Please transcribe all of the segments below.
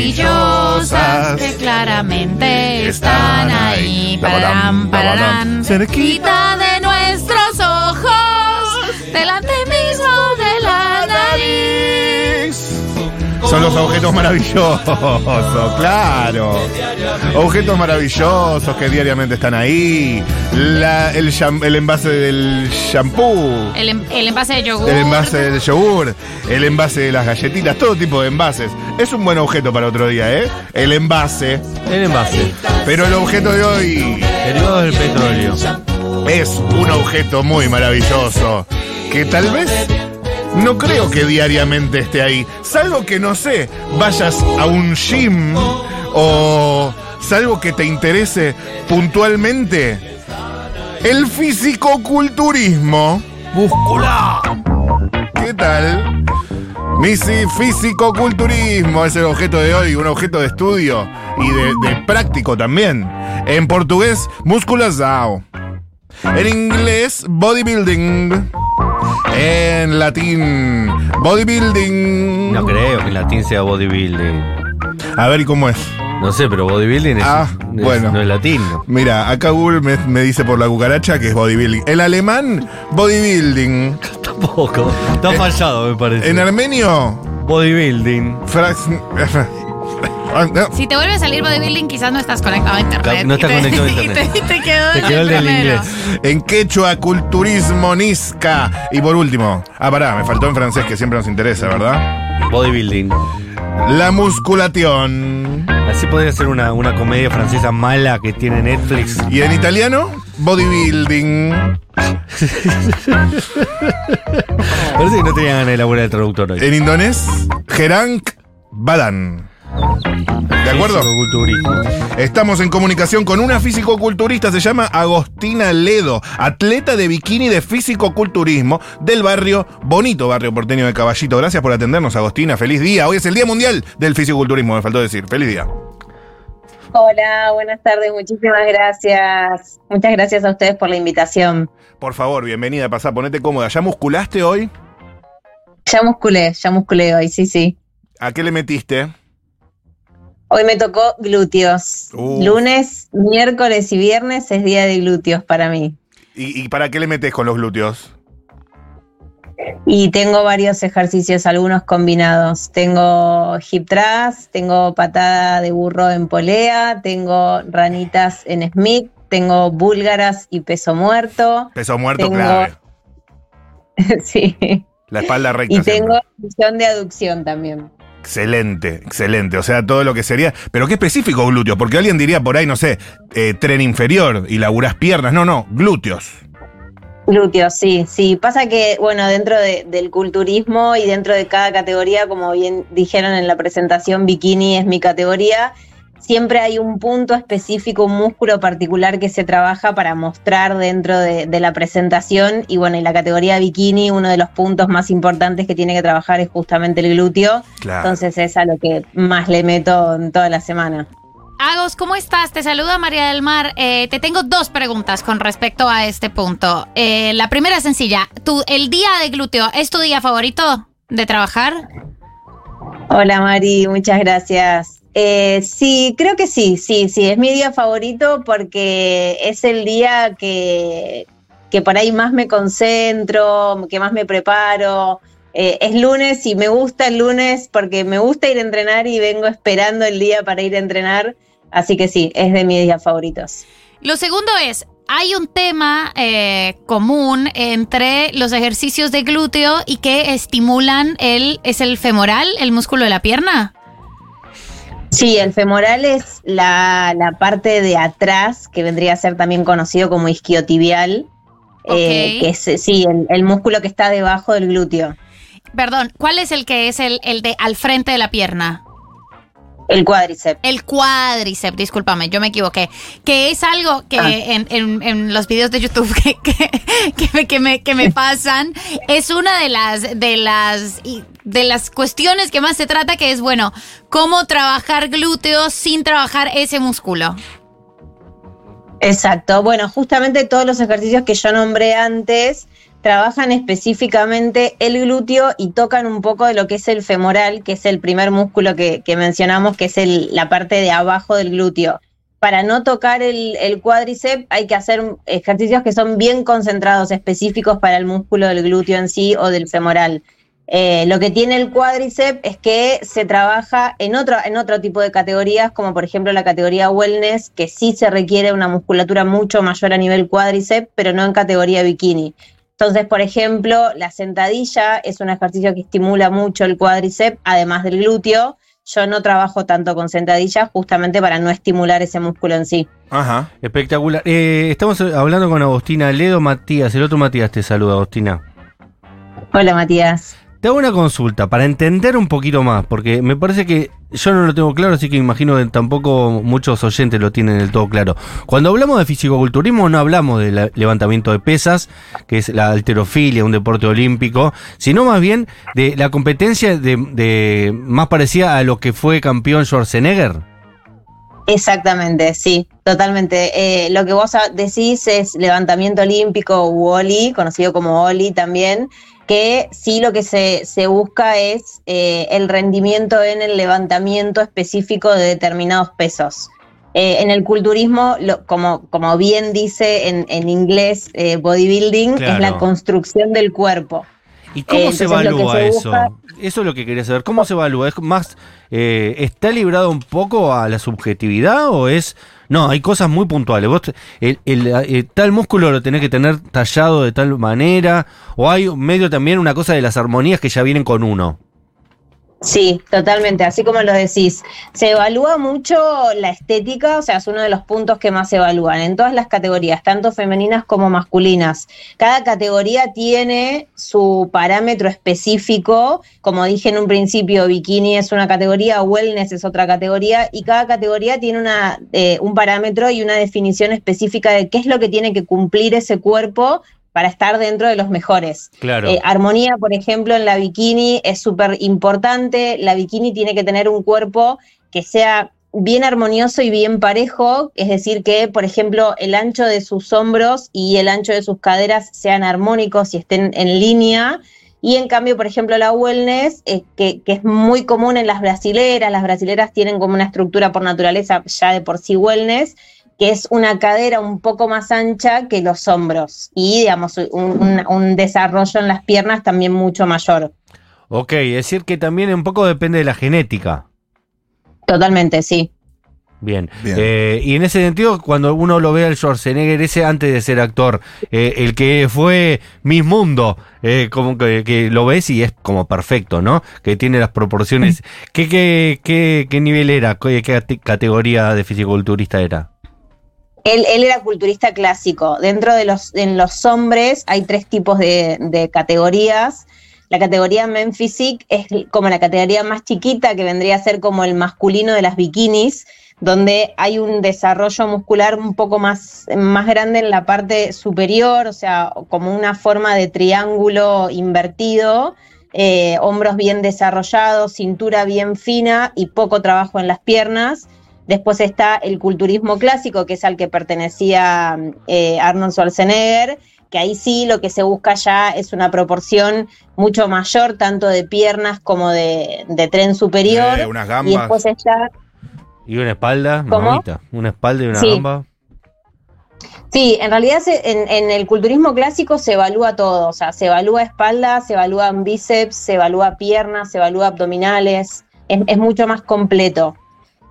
maravillosas que claramente están ahí. Pararán, pararán. Cerquita Objetos maravillosos, claro. Objetos maravillosos que diariamente están ahí. La- el, envase del shampoo. El, em- el envase de yogur. El envase del yogur, el envase de las galletitas, todo tipo de envases. Es un buen objeto para otro día, ¿eh? El envase. El envase. Pero el objeto de hoy Derivados del petróleo. es un objeto muy maravilloso. Que tal vez no creo que diariamente esté ahí. Salvo que, no sé, vayas a un gym o salvo que te interese puntualmente. El fisicoculturismo. ¡Búscula! ¿Qué tal? Misi Físico-culturismo es el objeto de hoy, un objeto de estudio y de, de práctico también. En portugués, musculação. En inglés, bodybuilding. En latín, bodybuilding. No creo que en latín sea bodybuilding. A ver, ¿y cómo es? No sé, pero bodybuilding es, Ah, es- bueno. no es latino. Mira, acá Google me, me dice por la cucaracha que es bodybuilding. El alemán, bodybuilding. Tampoco. Está fallado, me parece. En armenio, bodybuilding. frax- Si te vuelve a salir bodybuilding, quizás no estás conectado a internet. No estás Y te- conectado a y internet. te, y te quedó, Te quedó el del inglés. En quechua, culturismo, nisca. Y por último, ah, pará, me faltó en francés que siempre nos interesa, ¿verdad? Bodybuilding. La musculación. Así podría ser una, una comedia francesa mala que tiene Netflix. Y en italiano, bodybuilding. Parece que no tenía ganas de elaborar el traductor hoy. En indonés, Gerank Badan. ¿De acuerdo? Fisicoculturismo. Estamos en comunicación con una físico-culturista, se llama Agostina Ledo, atleta de bikini de físico-culturismo del barrio, bonito barrio porteño de Caballito. Gracias por atendernos, Agostina. Feliz día. Hoy es el Día Mundial del Físico-Culturismo, me faltó decir. Feliz día. Hola, buenas tardes, muchísimas gracias. Muchas gracias a ustedes por la invitación. Por favor, bienvenida, pasá, ponete cómoda. ¿Ya musculaste hoy? Ya musculé, ya musculé hoy, sí, sí. ¿A qué le metiste? Hoy me tocó glúteos. Lunes, miércoles y viernes es día de glúteos para mí. ¿Y, y para qué le metes con los glúteos? Y tengo varios ejercicios, algunos combinados. Tengo hip thrust, tengo patada de burro en polea, tengo ranitas en Smith, tengo búlgaras y peso muerto. Peso muerto Tengo- clave. sí. La espalda recta. Y tengo función de aducción también. Excelente, excelente. O sea, todo lo que sería. Pero qué específico glúteos, porque alguien diría por ahí, no sé, eh, tren inferior y laburás piernas. No, no, glúteos. Glúteos, sí, sí. Pasa que, bueno, dentro de- del culturismo y dentro de cada categoría, como bien dijeron en la presentación, bikini es mi categoría, siempre hay un punto específico, un músculo particular que se trabaja para mostrar dentro de, de la presentación. Y bueno, en la categoría bikini, uno de los puntos más importantes que tiene que trabajar es justamente el glúteo. Claro. Entonces es a lo que más le meto en toda la semana. Agos, ¿cómo estás? Te saluda María del Mar. Eh, te tengo dos preguntas con respecto a este punto. Eh, la primera es sencilla. ¿Tú, ¿El día de glúteo es tu día favorito de trabajar? Hola Mari, muchas gracias. Eh, sí, creo que sí, sí, sí, es mi día favorito porque es el día que, que por ahí más me concentro, que más me preparo. Eh, es lunes y me gusta el lunes porque me gusta ir a entrenar y vengo esperando el día para ir a entrenar. Así que sí, es de mis días favoritos. Lo segundo es, hay un tema eh, común entre los ejercicios de glúteo y que estimulan el, es el femoral, el músculo de la pierna. Sí, el femoral es la, la parte de atrás, que vendría a ser también conocido como isquiotibial. eh, Ok. que es sí, el, el músculo que está debajo del glúteo, Perdón, ¿cuál es el que es el, el de al frente de la pierna? el cuádriceps. El cuádriceps, discúlpame, yo me equivoqué. Que es algo que Ah. en, en- en los videos de YouTube que, que, que me, que, me, que me pasan, es una de las, de las de las cuestiones que más se trata, que es bueno, cómo trabajar glúteos sin trabajar ese músculo. Exacto. Bueno, justamente todos los ejercicios que yo nombré antes trabajan específicamente el glúteo y tocan un poco de lo que es el femoral, que es el primer músculo que, mencionamos, que es la parte de abajo del glúteo. Para no tocar el, el cuádriceps hay que hacer ejercicios que son bien concentrados, específicos para el músculo del glúteo en sí o del femoral. Eh, lo que tiene el cuádriceps es que se trabaja en otro, en otro tipo de categorías, como por ejemplo la categoría wellness, que sí se requiere una musculatura mucho mayor a nivel cuádriceps, pero no en categoría bikini. Entonces, por ejemplo, la sentadilla es un ejercicio que estimula mucho el cuádriceps, además del glúteo. Yo no trabajo tanto con sentadilla justamente para no estimular ese músculo en sí. Ajá. Espectacular. Eh, estamos hablando con Agostina Ledo Matías. El otro Matías te saluda, Agostina. Hola, Matías. Te hago una consulta para entender un poquito más, porque me parece que yo no lo tengo claro, así que imagino que tampoco muchos oyentes lo tienen del todo claro. Cuando hablamos de fisicoculturismo no hablamos de levantamiento de pesas, que es la alterofilia, un deporte olímpico, sino más bien de la competencia de, de- más parecida a lo que fue campeón Schwarzenegger. Exactamente, sí, totalmente. Eh, lo que vos decís es levantamiento olímpico u OLI, conocido como OLI también, que sí lo que se, se busca es eh, el rendimiento en el levantamiento específico de determinados pesos. Eh, en el culturismo, lo- como, como bien dice en, en inglés eh, bodybuilding, es la construcción del cuerpo. ¿Y cómo se evalúa se eso? busca- Eso es lo que quería saber. ¿Cómo se evalúa? ¿Es más, está librado un poco a la subjetividad o es... No, hay cosas muy puntuales. Vos, el, el- eh, tal músculo lo tenés que tener tallado de tal manera o hay medio también una cosa de las armonías que ya vienen con uno. Sí, totalmente, así como lo decís. Se evalúa mucho la estética, o sea, es uno de los puntos que más se evalúan en todas las categorías, tanto femeninas como masculinas. Cada categoría tiene su parámetro específico, como dije en un principio, bikini es una categoría, wellness es otra categoría, y cada categoría tiene una, eh, un parámetro y una definición específica de qué es lo que tiene que cumplir ese cuerpo para estar dentro de los mejores. Claro. Eh, armonía, por ejemplo, en la bikini es súper importante. La bikini tiene que tener un cuerpo que sea bien armonioso y bien parejo, es decir, que, por ejemplo, el ancho de sus hombros y el ancho de sus caderas sean armónicos y estén en línea. Y en cambio, por ejemplo, la wellness, eh, que, que es muy común en las brasileras, las brasileras tienen como una estructura por naturaleza ya de por sí wellness, que es una cadera un poco más ancha que los hombros y, digamos, un, un- un desarrollo en las piernas también mucho mayor. Ok, es decir que también un poco depende de la genética. Totalmente, sí. Bien. Bien. Eh, y en ese sentido, cuando uno lo ve al Schwarzenegger ese antes de ser actor, eh, el que fue Miss Mundo, eh, como que, que lo ves y es como perfecto, ¿no? Que tiene las proporciones. ¿Qué, qué, qué, qué nivel era? ¿Qué, qué cate- categoría de fisiculturista era? Él, él era culturista clásico. Dentro de los, hombres hay tres tipos de, categorías. La categoría Men es como la categoría más chiquita, que vendría a ser como el masculino de las bikinis, donde hay un desarrollo muscular un poco más, más grande en la parte superior, o sea, como una forma de triángulo invertido, eh, hombros bien desarrollados, cintura bien fina y poco trabajo en las piernas. Después está el culturismo clásico, que es al que pertenecía eh, Arnold Schwarzenegger, que ahí sí lo que se busca ya es una proporción mucho mayor, tanto de piernas como de, de tren superior. Eh, unas y gambas. después está ¿Y una espalda? ¿Una espalda y una Sí. gamba? Sí, en realidad se- en, en el culturismo clásico se evalúa todo, o sea, se evalúa espalda, se evalúan bíceps, se evalúa piernas, se evalúa abdominales, es, es mucho más completo.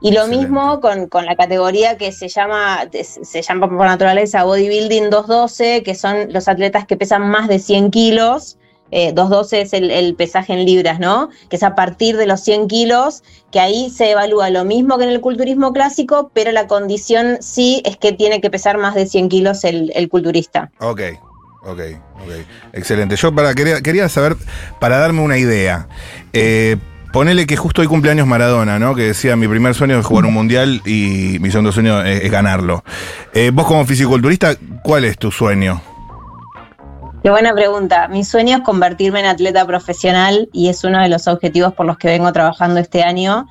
Y lo Excelente. mismo con, con la categoría que se llama, se llama por naturaleza Bodybuilding 212, que son los atletas que pesan más de 100 kilos. Eh, 212 es el, el pesaje en libras, ¿no? Que es a partir de los 100 kilos, que ahí se evalúa lo mismo que en el culturismo clásico, pero la condición sí es que tiene que pesar más de 100 kilos el, el culturista. Ok. Ok, ok. Excelente. Yo para, quería, quería saber, para darme una idea, eh, ponele que justo hoy cumpleaños Maradona, ¿no? Que decía, mi primer sueño es jugar un mundial y mi segundo sueño es, ganarlo. Eh, vos como fisiculturista, ¿cuál es tu sueño? Qué buena pregunta. Mi sueño es convertirme en atleta profesional y es uno de los objetivos por los que vengo trabajando este año.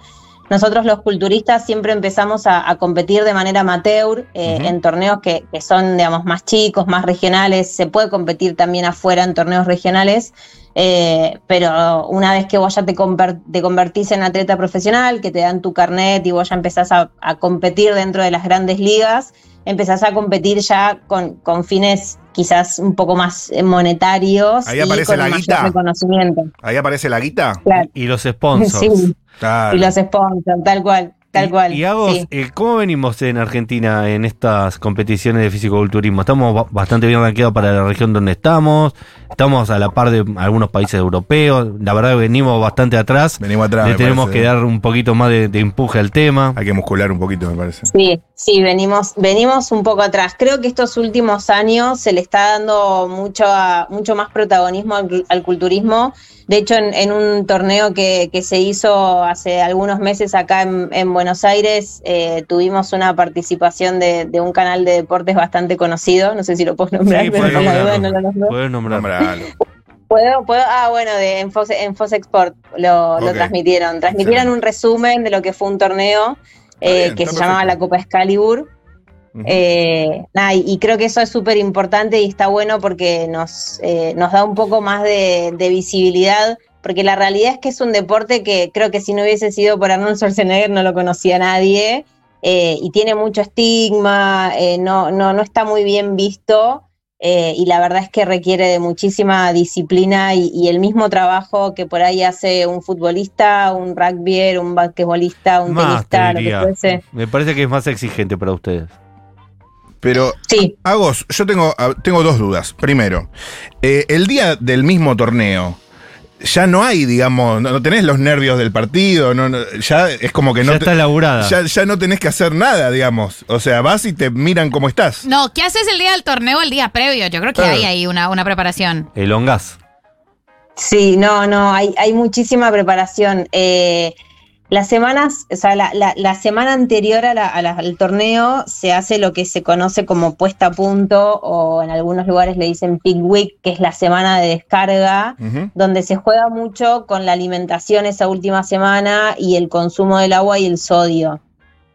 Nosotros los culturistas siempre empezamos a, a competir de manera amateur eh, en torneos que, que son, digamos, más chicos, más regionales. Se puede competir también afuera en torneos regionales, eh, pero una vez que vos ya te, conver- te convertís en atleta profesional, que te dan tu carnet y vos ya empezás a, a competir dentro de las grandes ligas, empezás a competir ya con, con fines quizás un poco más eh, monetarios Ahí y aparece con la guita. reconocimiento. ¿Ahí aparece la guita? Claro. Y los sponsors. Sí, Claro. y los sponsors, tal cual, tal Y- cual. Y Agos, sí. eh, ¿cómo venimos en Argentina en estas competiciones de fisicoculturismo? Estamos ba- bastante bien rankeados para la región donde estamos, estamos a la par de algunos países europeos, la verdad que venimos bastante atrás, Venimos atrás. le tenemos parece. que dar un poquito más de, de empuje al tema. Hay que muscular un poquito, me parece. Sí, sí, venimos, venimos un poco atrás. Creo que estos últimos años se le está dando mucho, a- mucho más protagonismo al, al culturismo. De hecho, en, en un torneo que, que se hizo hace algunos meses acá en, en Buenos Aires, eh, tuvimos una participación de, de un canal de deportes bastante conocido. No sé si lo puedo nombrar, Sí, pero duda nombrarlo. no lo nombro. Puedes nombrar. Nombralo. ¿Puedo, puedo? Ah, bueno, de, en, Fox, en Fox Export lo, transmitieron. Transmitieron un resumen de lo que fue un torneo eh, bien, que se llamaba la. Copa Excalibur. Eh, nada, y, creo que eso es súper importante y está bueno porque nos, eh, nos da un poco más de, de visibilidad, porque la realidad es que es un deporte que creo que si no hubiese sido por Arnold Schwarzenegger no lo conocía nadie eh, y tiene mucho estigma, no, no, no está muy bien visto. y la verdad es que requiere de muchísima disciplina y, y el mismo trabajo que por ahí hace un futbolista, un rugbyer, un basquetbolista, un Más, te tenista, lo que fuese. Me parece que es más exigente para ustedes. Pero, Sí, Agos, yo tengo, tengo dos dudas. Primero, eh, el día del mismo torneo, ya no hay, digamos, no, no tenés los nervios del partido, no, no, ya es como que no ya te- está elaborada. ya, ya no tenés que hacer nada, digamos. O sea, vas y te miran cómo estás. No, ¿qué haces el día del torneo el día previo? Yo creo que Claro. hay ahí una, una preparación. El ongas. Sí, no, no, hay, hay muchísima preparación. Eh, las semanas, o sea, la, la- la semana anterior a la- a al torneo se hace lo que se conoce como puesta a punto o en algunos lugares le dicen peak week, que es la semana de descarga, donde se juega mucho con la alimentación esa última semana y el consumo del agua y el sodio.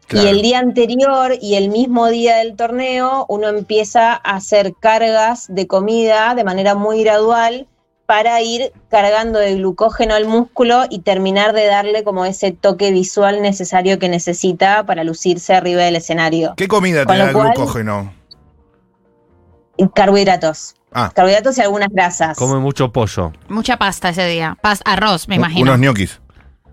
Claro. Y el día anterior y el mismo día del torneo, uno empieza a hacer cargas de comida de manera muy gradual para ir cargando de glucógeno al músculo y terminar de darle como ese toque visual necesario que necesita para lucirse arriba del escenario. ¿Qué comida te Con da cual- glucógeno? Y Carbohidratos. Ah, Carbohidratos y algunas grasas. Come mucho pollo. Mucha pasta ese día. Pas arroz, me imagino. unos ñoquis.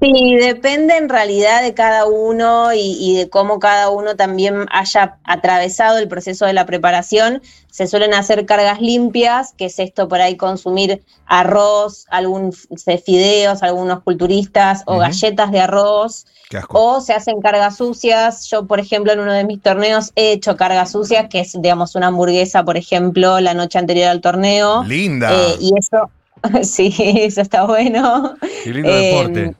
Sí, depende en realidad de cada uno y, y de cómo cada uno también haya atravesado el proceso de la preparación. Se suelen hacer cargas limpias, que es esto por ahí consumir arroz, algún f- fideos, algunos culturistas, o galletas de arroz, o se hacen cargas sucias. Yo, por ejemplo, en uno de mis torneos he hecho cargas sucias, que es, digamos, una hamburguesa, por ejemplo, la noche anterior al torneo. Linda. Eh, y eso, sí, eso está bueno. Qué lindo Eh, deporte.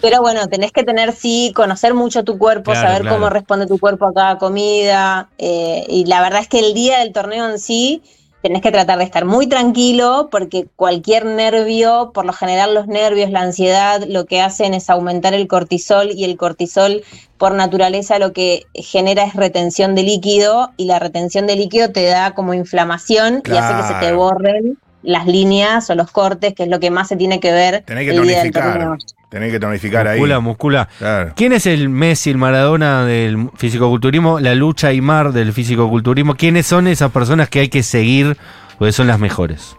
Pero bueno, tenés que tener, sí, conocer mucho tu cuerpo, Claro, saber claro. cómo responde tu cuerpo a cada comida. eh, y la verdad es que el día del torneo en sí, tenés que tratar de estar muy tranquilo, porque cualquier nervio, por lo general los nervios, la ansiedad, lo que hacen es aumentar el cortisol y el cortisol por naturaleza lo que genera es retención de líquido y la retención de líquido te da como inflamación y hace que se te borren las líneas o los cortes, que es lo que más se tiene que ver Tenés que tonificar. Tenés que tonificar ahí. Muscula, muscula. Claro. ¿Quién es el Messi, el Maradona del fisicoculturismo? La lucha Aymar del fisicoculturismo. ¿Quiénes son esas personas que hay que seguir? Porque son las mejores.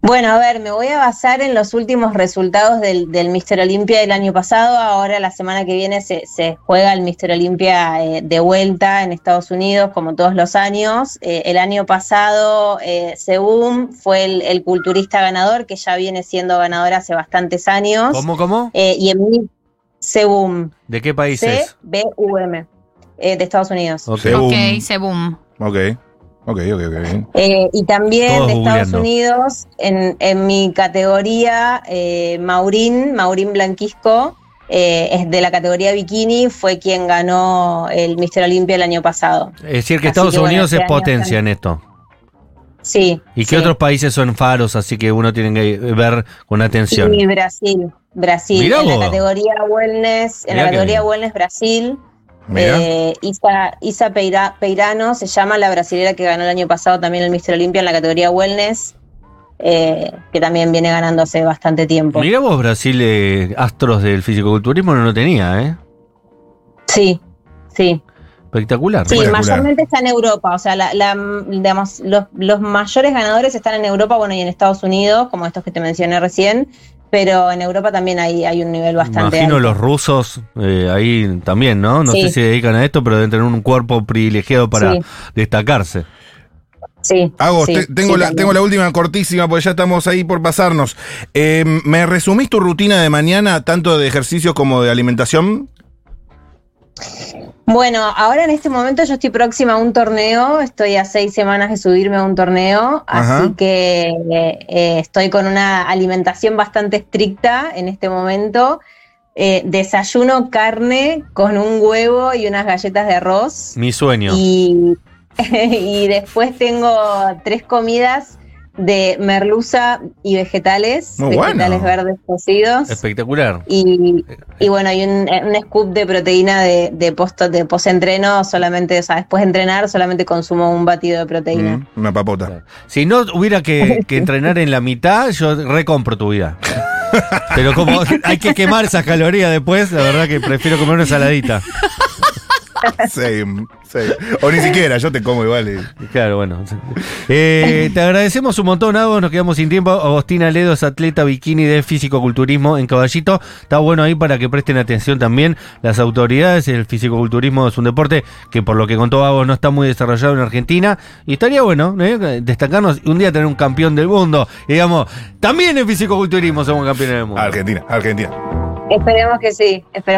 Bueno, a ver, me voy a basar en los últimos resultados del, del Mister Olimpia del año pasado. Ahora la semana que viene se, se juega el Mister Olimpia eh, de vuelta en Estados Unidos, como todos los años. Eh, el año pasado, eh, Sebum fue el, el culturista ganador, que ya viene siendo ganador hace bastantes años. ¿Cómo, cómo? Eh, y en mi Sebum, ¿De qué país es? C-B-U-M, eh, de Estados Unidos. Ok. Sebum. Ok, Sebum. Ok. Ok, ok, ok. Eh, y también Todos de Estados googleando. Unidos, en, en mi categoría, eh, Maurín, Maurín Blanquisco, eh, es de la categoría bikini, fue quien ganó el Mister Olimpia el año pasado. Es decir, que Así Estados que, bueno, Unidos este es potencia en esto. Sí. ¿Y qué sí. otros países son faros? Así que uno tiene que ver con atención. Y Brasil, Brasil, Mirá en la categoría wellness, en Mirá la categoría bien. wellness Brasil. Eh, Isa, Isa Peira- Peirano se llama la brasilera que ganó el año pasado también el Mister Olimpia en la categoría wellness, eh, que también viene ganando hace bastante tiempo. Mirá vos, Brasil, eh, astros del fisicoculturismo no lo tenía, ¿eh? Sí, sí. Espectacular. Sí, Espectacular. mayormente está en Europa, o sea, la, la- digamos, los, los mayores ganadores están en Europa, bueno, y en Estados Unidos, como estos que te mencioné recién, pero en Europa también hay, hay un nivel bastante Imagino alto. los rusos eh, ahí también, ¿no? No Sí. sé si se dedican a esto, pero deben tener un cuerpo privilegiado para Sí. destacarse. Sí, Hago, sí, te- tengo, sí, la, también. tengo la última cortísima, porque ya estamos ahí por pasarnos. Eh, ¿Me resumís tu rutina de mañana, tanto de ejercicio como de alimentación? Bueno, ahora en este momento yo estoy próxima a un torneo, estoy a seis semanas de subirme a un torneo, Ajá. así que eh, estoy con una alimentación bastante estricta en este momento. Eh, desayuno carne con un huevo y unas galletas de arroz. Mi sueño. Y, y después tengo tres comidas de merluza y vegetales, Muy vegetales bueno. verdes cocidos. Espectacular. Y, y bueno, y un, un scoop de proteína de, de post de post-entreno, solamente, o sea, después de entrenar, solamente consumo un batido de proteína. Mm, una papota. Si no hubiera que, que entrenar en la mitad, yo recompro tu vida. Pero como hay que quemar esas calorías después, la verdad que prefiero comer una saladita. Same, same. O ni siquiera, yo te como igual. y- Claro, bueno. Eh, te agradecemos un montón, Agos. Nos quedamos sin tiempo. Agostina Ledo es atleta bikini de físico-culturismo en Caballito. Está bueno ahí para que presten atención también las autoridades. El físico-culturismo es un deporte que, por lo que contó Agos, no está muy desarrollado en Argentina. Y estaría bueno ¿eh? destacarnos y un día tener un campeón del mundo. Y digamos, también en físico-culturismo somos campeones del mundo. Argentina, Argentina. Esperemos que sí, esperemos